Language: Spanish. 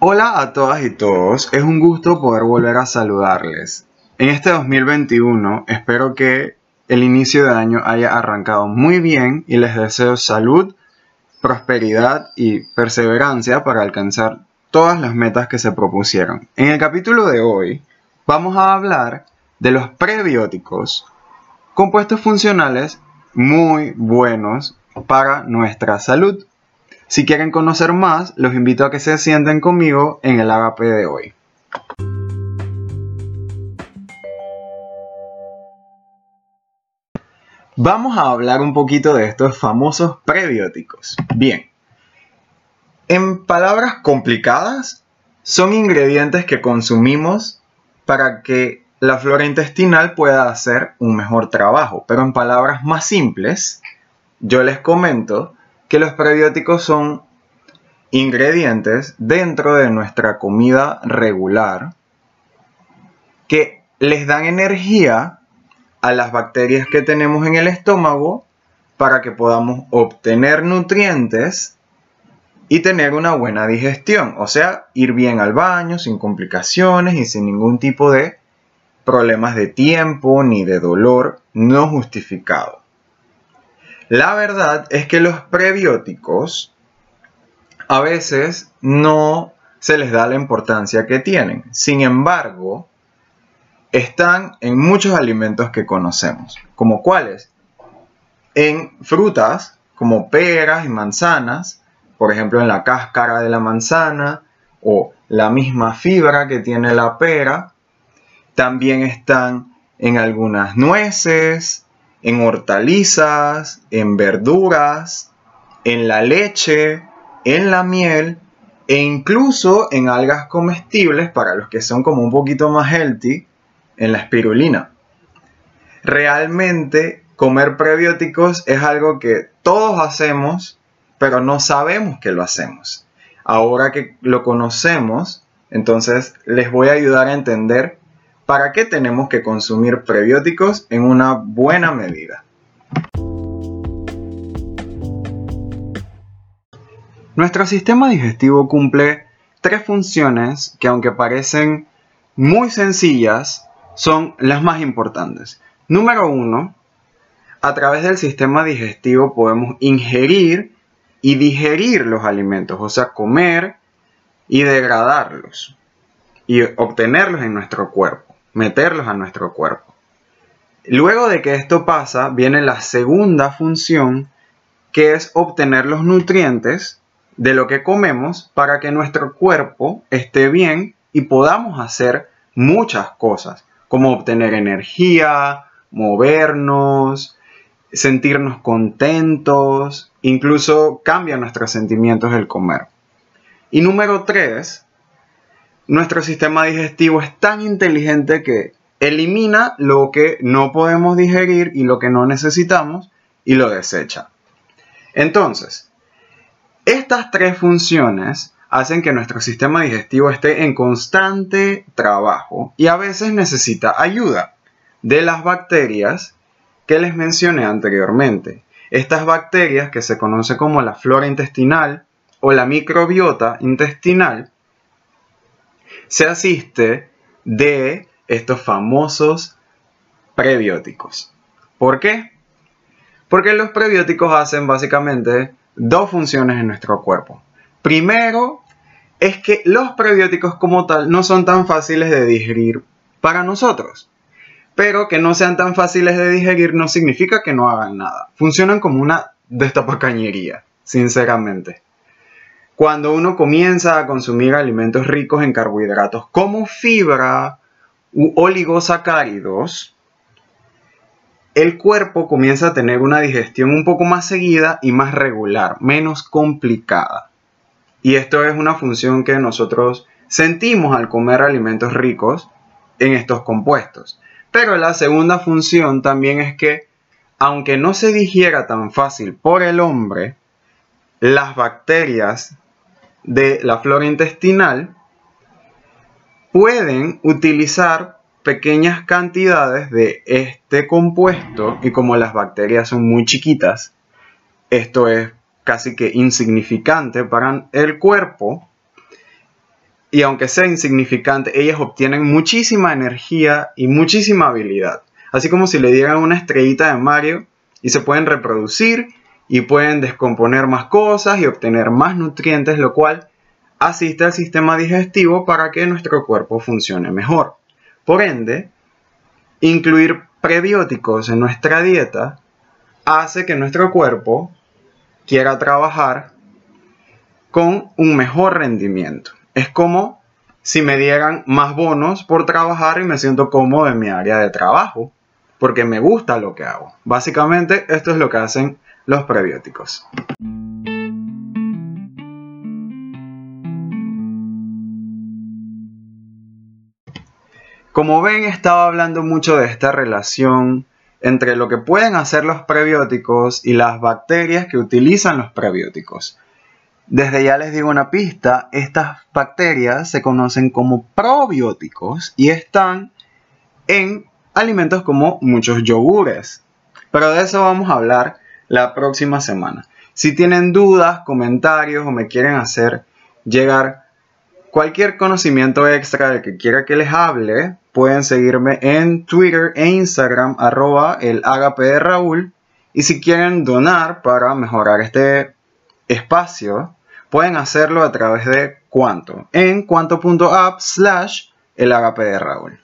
Hola a todas y todos, es un gusto poder volver a saludarles. En este 2021 espero que el inicio de año haya arrancado muy bien y les deseo salud, prosperidad y perseverancia para alcanzar todas las metas que se propusieron. En el capítulo de hoy vamos a hablar de los prebióticos, compuestos funcionales muy buenos para nuestra salud. Si quieren conocer más, los invito a que se sienten conmigo en el agape de hoy. Vamos a hablar un poquito de estos famosos prebióticos. Bien, en palabras complicadas, son ingredientes que consumimos para que la flora intestinal pueda hacer un mejor trabajo. Pero en palabras más simples, yo les comento que los prebióticos son ingredientes dentro de nuestra comida regular que les dan energía a las bacterias que tenemos en el estómago para que podamos obtener nutrientes y tener una buena digestión, o sea, ir bien al baño sin complicaciones y sin ningún tipo de problemas de tiempo ni de dolor no justificado. La verdad es que los prebióticos a veces no se les da la importancia que tienen. Sin embargo, están en muchos alimentos que conocemos. ¿Como cuáles? En frutas como peras y manzanas, por ejemplo en la cáscara de la manzana o la misma fibra que tiene la pera. También están en algunas nueces, en hortalizas, en verduras, en la leche, en la miel e incluso en algas comestibles para los que son como un poquito más healthy, en la espirulina. Realmente comer prebióticos es algo que todos hacemos, pero no sabemos que lo hacemos. Ahora que lo conocemos, entonces les voy a ayudar a entender ¿para qué tenemos que consumir prebióticos en una buena medida? Nuestro sistema digestivo cumple tres funciones que aunque parecen muy sencillas, son las más importantes. Número uno, a través del sistema digestivo podemos ingerir y digerir los alimentos, o sea, comer y degradarlos y obtenerlos en nuestro cuerpo meterlos a nuestro cuerpo. Luego de que esto pasa, viene la segunda función, que es obtener los nutrientes de lo que comemos para que nuestro cuerpo esté bien y podamos hacer muchas cosas, como obtener energía, movernos, sentirnos contentos, incluso cambia nuestros sentimientos el comer. Y número tres, nuestro sistema digestivo es tan inteligente que elimina lo que no podemos digerir y lo que no necesitamos y lo desecha. Entonces, estas tres funciones hacen que nuestro sistema digestivo esté en constante trabajo y a veces necesita ayuda de las bacterias que les mencioné anteriormente. Estas bacterias que se conoce como la flora intestinal o la microbiota intestinal se asiste de estos famosos prebióticos. ¿Por qué? Porque los prebióticos hacen básicamente dos funciones en nuestro cuerpo. Primero, es que los prebióticos como tal no son tan fáciles de digerir para nosotros. Pero que no sean tan fáciles de digerir no significa que no hagan nada. Funcionan como una destapacañería, sinceramente. Cuando uno comienza a consumir alimentos ricos en carbohidratos como fibra u oligosacáridos, el cuerpo comienza a tener una digestión un poco más seguida y más regular, menos complicada. Y esto es una función que nosotros sentimos al comer alimentos ricos en estos compuestos. Pero la segunda función también es que, aunque no se digiera tan fácil por el hombre, las bacterias de la flora intestinal pueden utilizar pequeñas cantidades de este compuesto y como las bacterias son muy chiquitas, esto es casi que insignificante para el cuerpo, y aunque sea insignificante, ellas obtienen muchísima energía y muchísima habilidad. Así como si le dieran una estrellita de Mario y se pueden reproducir y pueden descomponer más cosas y obtener más nutrientes, lo cual asiste al sistema digestivo para que nuestro cuerpo funcione mejor. Por ende, incluir prebióticos en nuestra dieta hace que nuestro cuerpo quiera trabajar con un mejor rendimiento. Es como si me dieran más bonos por trabajar y me siento cómodo en mi área de trabajo, porque me gusta lo que hago. Básicamente esto es lo que hacen los prebióticos. Como ven, estaba hablando mucho de esta relación entre lo que pueden hacer los prebióticos y las bacterias que utilizan los prebióticos. Desde ya les digo una pista, estas bacterias se conocen como probióticos y están en alimentos como muchos yogures. Pero de eso vamos a hablar la próxima semana. Si tienen dudas, comentarios o me quieren hacer llegar cualquier conocimiento extra de que quiera que les hable, pueden seguirme en Twitter e Instagram arroba el de Raúl. Y si quieren donar para mejorar este espacio, pueden hacerlo a través de Cuanto, en cuanto.app slash el agape de Raúl.